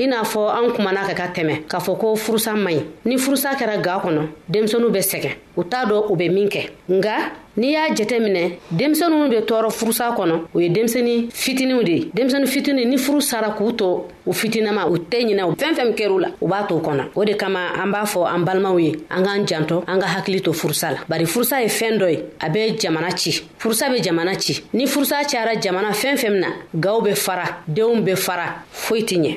i n'a fɔ an kumana ka ka tɛmɛ k'a fɔ ko furusa man ɲi ni furusa kɛra ga kɔnɔ denmisɛnu bɛ sɛgɛn u t'a dɔ u bɛ min kɛ nga n'i y'a jɛtɛ minɛ denmisɛnu bɛ tɔɔrɔ furusa kɔnɔ o ye denmisɛni fitiniw de ye denmisɛni fitini ni furu sara k'u to u fitinama u tɛ ɲinɛ fɛn fɛn kɛr'u la u b'a to kɔnɔ o de kama an b'a fɔ an balimaw ye an k'an jantɔ an ka hakili to furusa la bari furusa ye fɛn dɔ ye a bɛ jamana ci furusa bɛ jamana ci ni furusa cayara jamana fɛn fɛn na gaw bɛ fara denw bɛ fara foyi tɛ ɲɛ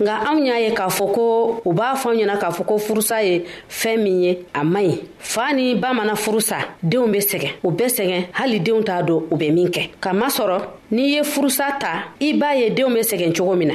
nka anw y'a ye k'a fɔ ko u b'a fɔ an ɲɛna k'a fɔ ko furusa ye fɛn min ye a man ɲi fa ni ba mana furusa denw bɛ sɛgɛn u bɛ sɛgɛn hali denw t'a dɔn u bɛ min kɛ k'a masɔrɔ n'i ye furusa ta i b'a ye denw bɛ sɛgɛn cogo min na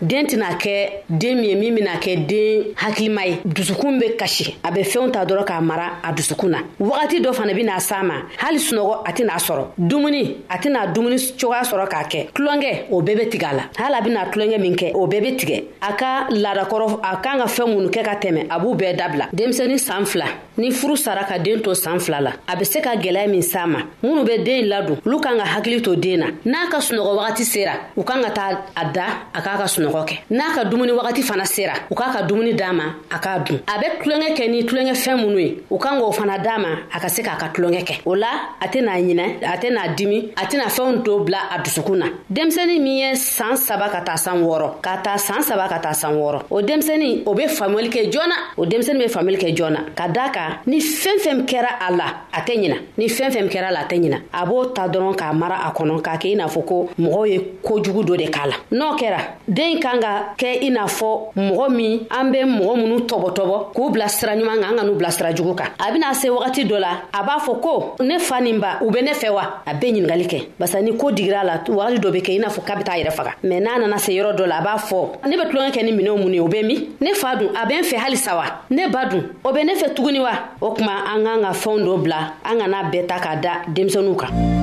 den tɛna kɛ den min ye min bɛna kɛ den hakilima ye dusukun bɛ kasi a bɛ fɛnw ta dɔrɔn k'a mara a dusukun na wagati dɔ fana bɛna s'a ma hali sunɔgɔ a tɛna sɔrɔ dumuni a tɛna dumuni cogoya sɔrɔ k'a kɛ tulonkɛ o bɛɛ bɛ tigɛ a la hali a bɛna tulonkɛ min kɛ o bɛɛ bɛ tigɛ a ka laadakɔrɔ a kan ka fɛn minnu kɛ ka tɛmɛ a b'u bɛɛ dabila denmisɛnnin san fila ni furu sara ka den to san fila la a be se ka gwɛlɛya min s'a ma minnu be den ladon olu kan ka hakili to den na n'a ka sunɔgɔ wagati sera u kan ka taa a da a k'a ka sunɔgɔ kɛ n'a ka dumuni wagati fana sera u k'a ka dumuni d'a ma a k'a dun a be tulonkɛ kɛ ni tulonkɛ fɛn minnu ye u kan k'o fana d'a ma a ka se k'a ka tulonkɛ kɛ o la a tɛna ɲinɛ a tɛna dimi a tɛna fɛnw to bila a dusukun na denmisɛni min ye saan saba ka taa san wɔɔrɔ ka taa saan saba ka taa san wɔɔrɔ o denmisɛni o be faamuyali kɛ joona o denmisɛni be faamuyali kɛ joona ka daa ka ni fɛn fɛn kɛra a la a tɛ ɲina ni fɛn fɛn kɛra la a tɛ ɲina a b'o ta dɔrɔn k'a mara a kɔnɔ k'a kɛ i n'a fɔ ko mɔgɔw ye kojugu dɔ de k'a la n'o kɛra den kan ka kɛ i n'a fɔ mɔgɔ min an be mɔgɔ minnu tɔbɔtɔbɔ k'u bila sira ɲuman kan an ka n'u bila sira jugu kan a bena se wagati dɔ la a b'a fɔ ko ne fa nin ba u be ne fɛ wa a be ɲiningalic basa ni ko digira a la wagati dɔ bɛ kɛ i n'a fɔ k'a bɛ taa yɛrɛ faga mɛ n'a nana se yɔrɔ dɔ la a b'a fɔ ne bɛ tulonkɛ kɛ ni minɛnw mun ye o bɛ min ne fa dun a bɛ n fɛ halisa wa ne ba dun o bɛ ne fɛ tuguni wa o tuma an k'an ka fɛnw dɔ bila an kana bɛɛ ta k'a da denmisɛnninw kan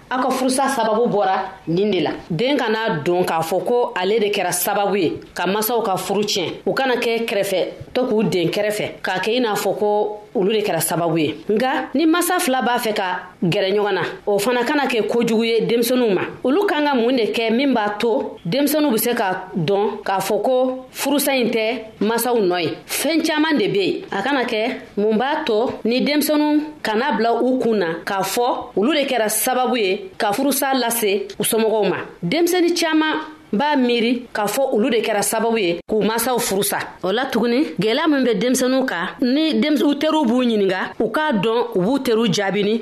aw ka furusa sababu bɔra nin de la den kana don k'a fɔ ko ale de kɛra sababu ye ka masaw ka furu tiɲɛ u kana kɛ kɛrɛfɛ to k'u den kɛrɛfɛ k'a kɛ i n'a fɔ ko olu de kɛra sababu ye nka ni masa fila b'a fɛ ka gɛrɛ ɲɔgɔn na o fana kana kɛ kojugu ye denmisɛnninw ma olu kan ka mun de kɛ min b'a to denmisɛnninw be se ka dɔn k'a fɔ ko furusa ɲi tɛ masaw nɔ ye fɛɛn caaman de be yen a kana kɛ mun b'a to ni denmisɛnu kana bila u kun na k'a fɔ olu de kɛra sababu ye ka furusa lase u somɔgɔw ma denmisɛni caaman b'a miiri k'a fɔ olu de kɛra sababu ye k'u masaw furusa o la tuguni gwɛlɛya min be denmisɛnu kan ni u teriw b'u ɲininga u k'a dɔn u b'u teriw jaabini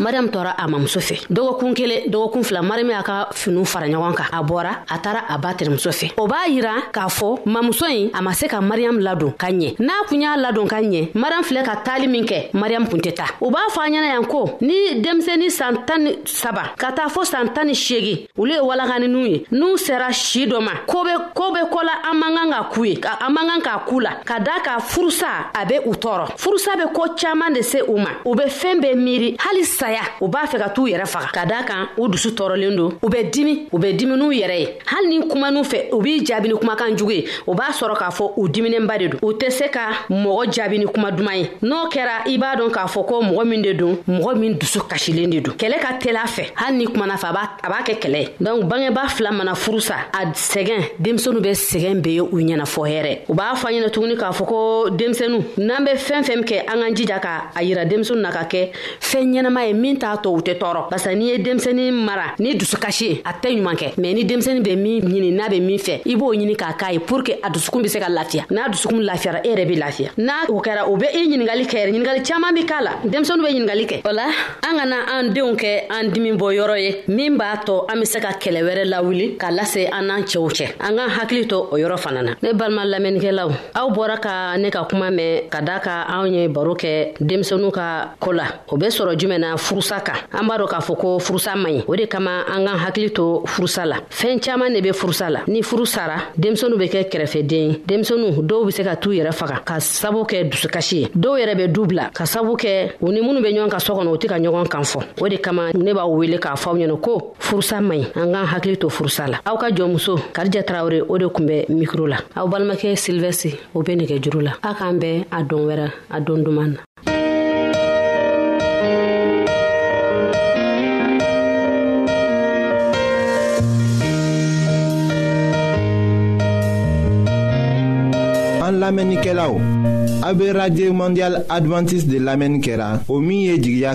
mariyamu tɔɔra a mamuso fɛ dɔgɔkun kelen dɔgɔkun fila mariyamu y'a ka finiw fara ɲɔgɔn kan a bɔra a taara a ba terimuso fɛ o b'a yira k'a fɔ mamuso ɲi a ma se ka mariyamu ladon ka ɲɛ n'a kun y'a ladon ka ɲɛ mariyamu filɛ ka taali min kɛ mariyamu kun tɛ taa u b'a fɔ a ɲɛna yan ko ni denmisɛnnin san tan ni saba ka taa fɔ san tan ni seegin olu ye walakaninw ye n'u sera si dɔ ma ko be ko be ko la an man kan ka k'u ye an man kan k'a k'u la ka daa ka furusa a be u tɔɔrɔ furusa be ko caaman de se u ma u be fɛɛn bɛɛ miiri hali saya u b'a fɛ ka t'u yɛrɛ faga ka daa kan u dusu tɔɔrɔlen don u bɛ dimi u bɛ dimi n'u yɛrɛ ye hali ni kuman'u fɛ u b'i jaabi ni kumakan jugu ye o b'a sɔrɔ k'a fɔ u diminenba de don u tɛ se ka mɔgɔ jaabi ni kuma duman ye n'o kɛra i b'a dɔn k'a fɔ ko mɔgɔ min de don mɔgɔ min dusu kasilen de don kɛlɛ ka teli a fɛ hali ni kumana fɛ a b'a kɛ kɛlɛ ye donc bangebaa fila mana furu sa a sɛgɛn denmisɛnu bɛ sɛgɛn be ye u ɲɛna fɔ hɛrɛ u b'a fɔ ɲɛna tuguni k'a fɔ ko denmisɛnu n'an bɛ fɛn fɛn kɛ an k'an jija ka a yira denmisɛnu na ka kɛ fɛn ɲɛnama ye min t'a to u tɛ tɔɔrɔ barisa n'i ye denmisɛnnin mara ni dusukasi ye a tɛ ɲuman kɛ mɛ ni denmisɛnnin bɛ min ɲini n'a bɛ min fɛ i b'o ɲini k'a k'a ye pour que a dusukun bɛ se ka lafiya n'a dusukun lafiyara e yɛrɛ bɛ lafiya n'a o kɛra o bɛ i ɲininkali kɛ yɛrɛ ɲininkali caman bɛ k'a la denmisɛnninw bɛ ɲininkali kɛ o la an kana an denw kɛ an dimi bɔ yɔrɔ ye min b'a to an bɛ se ka kɛlɛ wɛrɛ lawuli ka lase an n'an cɛw cɛ an k'an hakili to o yɔrɔ fana na ne balima lamɛnnikɛlaw aw bɔra ka ne ka kuma mɛn ka da ka anw ye baro kɛ denmisɛnu ka ko la o be sɔrɔ jumɛn na furusa kan an b'a dɔ k'a fɔ ko furusa man ɲi o de kama an k'an hakili to furusa la fɛɛn caaman ne be furusa la ni furu sara denmisɛnu be kɛ kɛrɛfɛden denmisɛnu dɔw be se ka t'u yɛrɛ faga ka sabu kɛ dusukasi ye dɔw yɛrɛ be du bila ka sabu kɛ u ni minnu be ɲɔgɔn ka sɔ kɔnɔ u tɛ ka ɲɔgɔn kan fɔ o de kama ne b'a wele k'a fɔ aw ɲɛna ko furusa man ɲi an k'an hakili to furusa la aw ka jɔnmuso karija tarawure o de kun bɛ mikro la aw balimakɛ silvɛsi o bɛ nɛgɛ juru la a k'an bɛɛ a don wɛrɛ a don duman na an lamɛnnikɛlaw a bɛ radio mondial adventiste de lamɛnni kɛra o min ye jigiya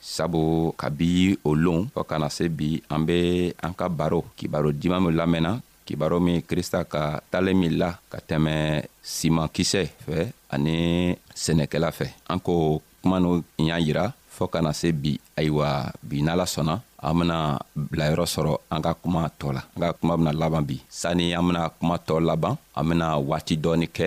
sabu ka bi o lon fɔɔ kana se bi an be an ka baro kibaro diman min lamɛnna kibaro min krista ka talen min la ka tɛmɛ siman kisɛ fɛ ani sɛnɛkɛla fɛ an ko kuma n'o y'a yira fɔɔ kana se bi ayiwa bi n'ala sɔnna an bena bilayɔrɔ sɔrɔ an ka kuma tɔɔ la an ka kuma bena laban bi sanni an bena kuma tɔɔ laban an bena waati dɔɔni kɛ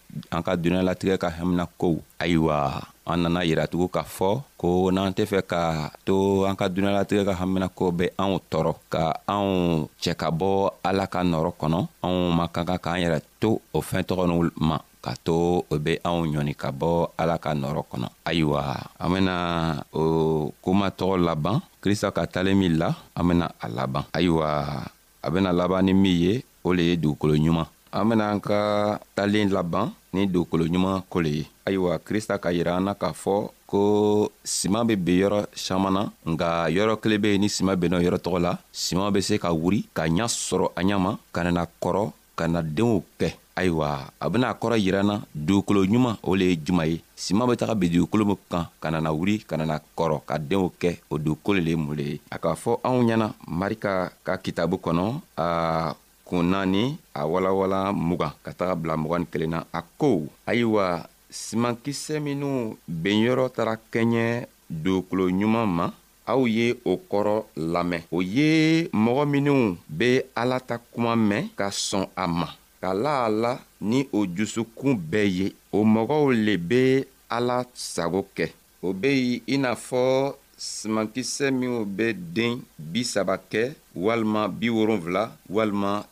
an ka duniyalatigɛ ka hamina kow ayiwa an nana yiratugu k'a fɔ ko n'an tɛ fɛ ka to an ka duniyalatigɛ ka hamina ko bɛ anw tɔɔrɔ ka anw cɛ ka bɔ ala ka nɔrɔ kɔnɔ anw ma ka kan k'an yɛrɛ to o fɛn tɔgɔ nu ma ka to o be anw ɲɔni ka bɔ ala ka nɔrɔ kɔnɔ ayiwa an bena o kuma tɔgɔ laban krista ka talen min la an bena a laban ayiwa a bena laban ni min ye o le ye dugukolo ɲuman an bena an ka talen laban ni dugukolo ɲuman ko le ye ayiwa krista ka yira an na k'a fɔ ko siman be ben yɔrɔ saman na nka yɔrɔ kelen be yen ni siman benna yɔrɔ tɔgɔ la siman be se ka wuri ka ɲa sɔrɔ a ɲa ma ka nana kɔrɔ ka na denw kɛ ayiwa a bena kɔrɔ yiranna dugukolo ɲuman o le ye juma ye siman be taga bi dugukolo min kan ka nana wuri ka nana kɔrɔ ka denw kɛ o dugukolo le ye mun le ye a k'a fɔ anw ɲɛna marika ka kitabu kɔnɔ a kun naani a walawala mugan ka taga bila mugan ni kelen na a ko ayiwa simankisɛ minw benyɔrɔ tara kɛɲɛ dugukolo ɲuman ma Aw ye o kɔrɔ lamɛn. O ye mɔgɔ minnu bɛ Ala ta kuma mɛn ka sɔn a ma ka la a la ni o jusukun bɛɛ ye. O mɔgɔw le bɛ Ala sago kɛ. O bɛ i n'a fɔ sumankisɛ minw bɛ den bi saba kɛ walima bi wolonwula walima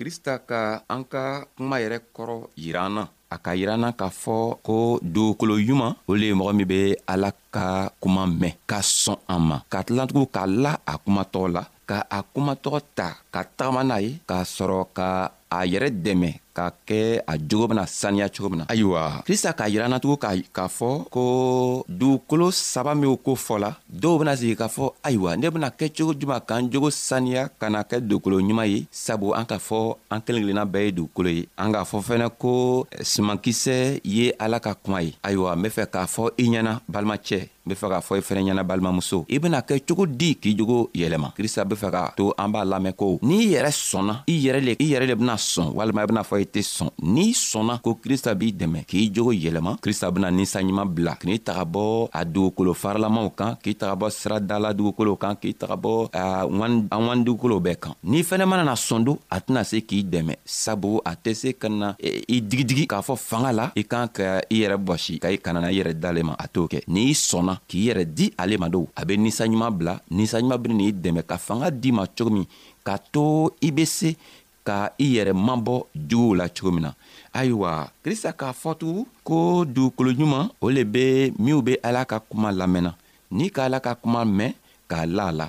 krista ka an ka kuma yɛrɛ kɔrɔ yiran na a ka yiran na k'a fɔ ko dugukolo ɲuman o le ye mɔgɔ min be ala ka kuma mɛn ka sɔn an ma ka tilantugu k'a la a kumatɔgɔ la ka a kumatɔgɔ ta ka tagama n'a ye k'a sɔrɔ ka a yɛrɛ dɛmɛ ka kɛ a jogo bena saniya cogo min na ayiwa krista k'a yira natugun k'a fɔ ko dugukolo saba minw ko fɔ la dɔw bena sigi k'a fɔ ayiwa ne bena kɛ cogo juman k'an jogo saniya ka na kɛ dugukolo ɲuman ye sabu an k'a fɔ an kelen kelenna bɛɛ ye dugukolo ye an k'a fɔ fɛnɛ ko eh, simankisɛ ye ala ka kuma ye ayiwa n be fɛ k'a fɔ i ɲɛna balimacɛ n be fɛ k'a fɔ i fɛnɛ ɲɛna balimamuso i bena kɛ cogo di k'i jogo yɛlɛma krista be fɛ k'a to an b'a lamɛn ko n'i yɛrɛ sɔnna i yɛrɛ le i yɛrɛ le bena sɔn walima i bena fɔ i tɛ sɔn n'i sɔnna ko krista b'i dɛmɛ k'i jogo yɛlɛma krista bena ninsanɲuman bila k'i taga bɔ a dugukolo faralamaw kan k'i taga bɔ sira dala dugukolow kan k'i taga bɔ an wan dugukolow bɛɛ kan n'i fɛnɛ mana na sɔn don a tɛna se k'i dɛmɛ sabu a tɛ se ka na e, i digidigi k'a fɔ fanga la i kan ka i yɛrɛ bɔsi ka i kanana i yɛrɛ dalen ma a t'o kɛ n'i sɔnna k'i yɛrɛ di ale ma don a be ninsanɲuman bila ninsanɲuman beni n'i dɛmɛ ka fanga di ma cogo min k'a to i be se ka i yɛrɛ mabɔ juguw la cogo min na ayiwa krista k'a fɔtugu ko dugukolo ɲuman o le be minw be ala ka kuma lamɛnna n'i ka ala ka kuma mɛn k'a la a la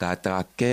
k'a taga kɛ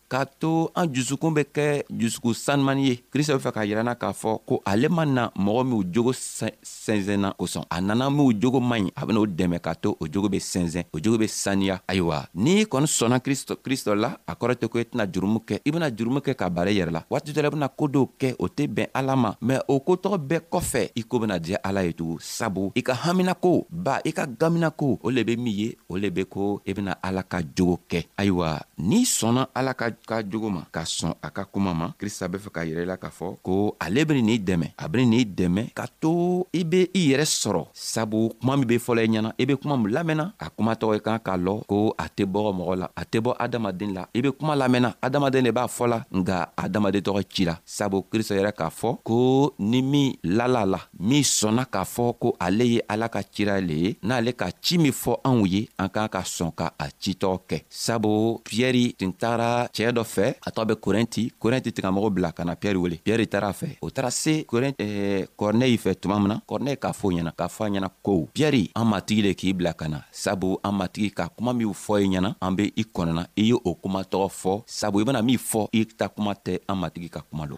k'a to an jusukun bɛ kɛ jusuku sanumani ye krista bɛ fɛ k'a yirana k'a fɔ ko ale ma na mɔgɔ minw jogo sɛnsɛnna kosɔn a nana minw jogo man ɲi a ben'o dɛmɛ k'a to o jogo be sɛnsɛn o jogo be saniya ayiwa n'i kɔni sɔnna kristɔ la a kɔrɔ tɛ ko i tɛna jurumu kɛ i bena jurumu kɛ ka baara yɛrɛ la waati dɔ la i bena ko dɔw kɛ o tɛ bɛn ala ma mɛn o ko tɔgɔ bɛɛ kɔfɛ i ko bena diya ala ye tugun sabu i ka haminako ba i ka gaminako o le be min ye o le be ko i bena ala ka jogo kɛ ayiwa n'i sɔnna ala ka ka jogo ma ka sɔn a ka kuma ma krista be fɛ ka yɛrɛ la k'a fɔ ko ale beni n'i dɛmɛ a beni n'i dɛmɛ ka to i be i yɛrɛ sɔrɔ sabu kuma min be fɔlɔ i ɲɛna i be kuma min lamɛnna a kuma tɔgɔ i kan k'a lɔ ko a tɛ bɔgɔ mɔgɔ la a tɛ bɔ adamaden la i be kuma lamɛnna adamaden de b'a fɔ la nga adamaden tɔgɔ ci la sabu krista yɛrɛ k'a fɔ ko ni min lala la min sɔnna k'a fɔ ko ale ye ala ka cira le ye n'ale ka ci min fɔ anw ye an k'an ka sɔn ka a citɔgɔ kɛ sabu piɛri tun taara cɛɛ dɔ fɛ a tɔgɔ bɛ korɛnti korɛnti tigamɔgɔ bila ka na piɛri wele piɛri taara fɛ o taara se eh, kɔrɔnɛyi fɛ tuma min na kɔrɔnɛyi k'a fɔ ɲɛna k'a fɔ a ɲɛna ko piɛri an matigi le k'i bila ka na sabu an matigi ka kuma minw fɔ i ɲɛna an be i kɔnɔna i ye o kuma tɔgɔ fɔ sabu i bena min fɔ i ta kuma tɛ an matigi ka kuma lo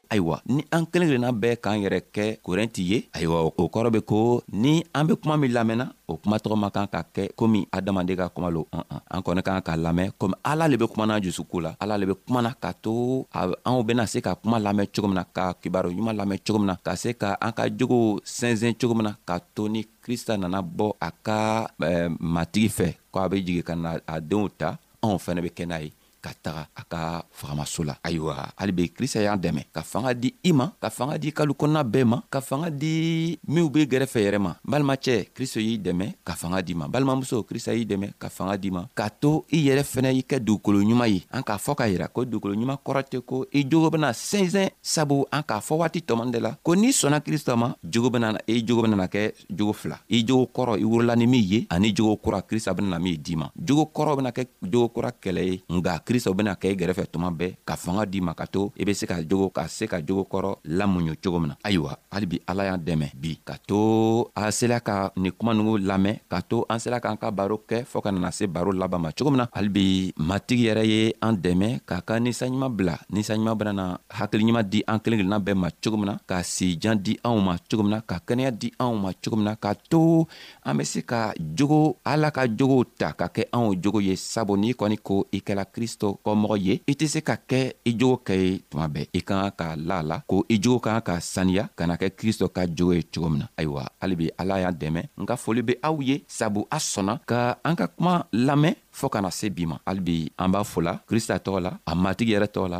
ayiwa ni an kelen kelenna bɛɛ k'an yɛrɛ kɛ korɛnti ye ayiwa o kɔrɔ be ko ni an be kuma min lamɛnna o kuma tɔgɔ man kan ka kɛ komi adamaden ka kuma lo an an an kɔni kan ka lamɛn komi ala le be kumana jusuko la ala le be kumana ka to anw bena se ka kuma lamɛn cogo min na ka kibaro ɲuman lamɛn cogo min na ka se ka an ka jogow sɛnsɛn cogo min na ka to ni krista nana bɔ a ka eh, matigi fɛ ko a be jigi ka na a denw ta anw fɛnɛ be kɛ n'a ye ka taga a ka fagamaso la ayiwa hali be krista y'an dɛmɛ ka fanga di i ma ka fanga di kalu kɔnɔna bɛɛ ma ka fanga di minw be gɛrɛfɛ yɛrɛ ma balimacɛ kristo y'i dɛmɛ ka fanga di ma balimamuso krista y'i dɛmɛ ka fanga di ma k'a to i yɛrɛ fɛnɛ i kɛ dugukolo ɲuman ye an k'a fɔ k'a yira ko dugukolo ɲuman kɔrɔ tɛ ko i jogo bena sɛnsɛn sabu an k'a fɔ waati tɔmani de la ko n'i sɔnna krista ma jogo bena i jogo benana kɛ jogo fila i jogo kɔrɔ i wurila ni min ye ani jogo kura krista bena min d'i ma jogo kɔrɔ bena kɛ jogo kura kɛlɛ ye nga krista bena kɛ i gɛrɛfɛ tuma bɛɛ ka fanga d'i ma ka to i be se ka jogo ka se ka jogo kɔrɔ lamuɲu cogo min na ayiwa halibi ala y'an dɛmɛ bi ka to a sela ka ni kuma nugu lamɛn ka to an sela k'an ka baro kɛ fɔɔ ka nana se baro laban ma cogo min na halibi matigi yɛrɛ ye an dɛmɛ k'a ka ninsanɲuman bila ninsanɲuman benana hakili ɲuman di an kelen kelenna bɛɛ ma cogo min na ka sijan di anw ma cogo min na ka kɛnɛya di anw ma cogo min na ka to an bɛ se ka jogo ala ka jogow ta ka kɛ anw jogo ye sabu n'i kɔni ko i kɛla kristo kɔmɔgɔ ye i tɛ se ka kɛ i jogo kɛ ye tuma bɛɛ i ka kan ka la la ko i jogo ka kan ka saniya ka na kɛ kristo ka jogo ye cogo min na ayiwa hali bi ala y'a dɛmɛ n ka foli bɛ aw ye sabu a sɔnna ka an ka kuma lamɛn fɔɔ kana se bi ma halibi an b'a fola krista tɔgɔ la a matigi yɛrɛ tɔgɔ la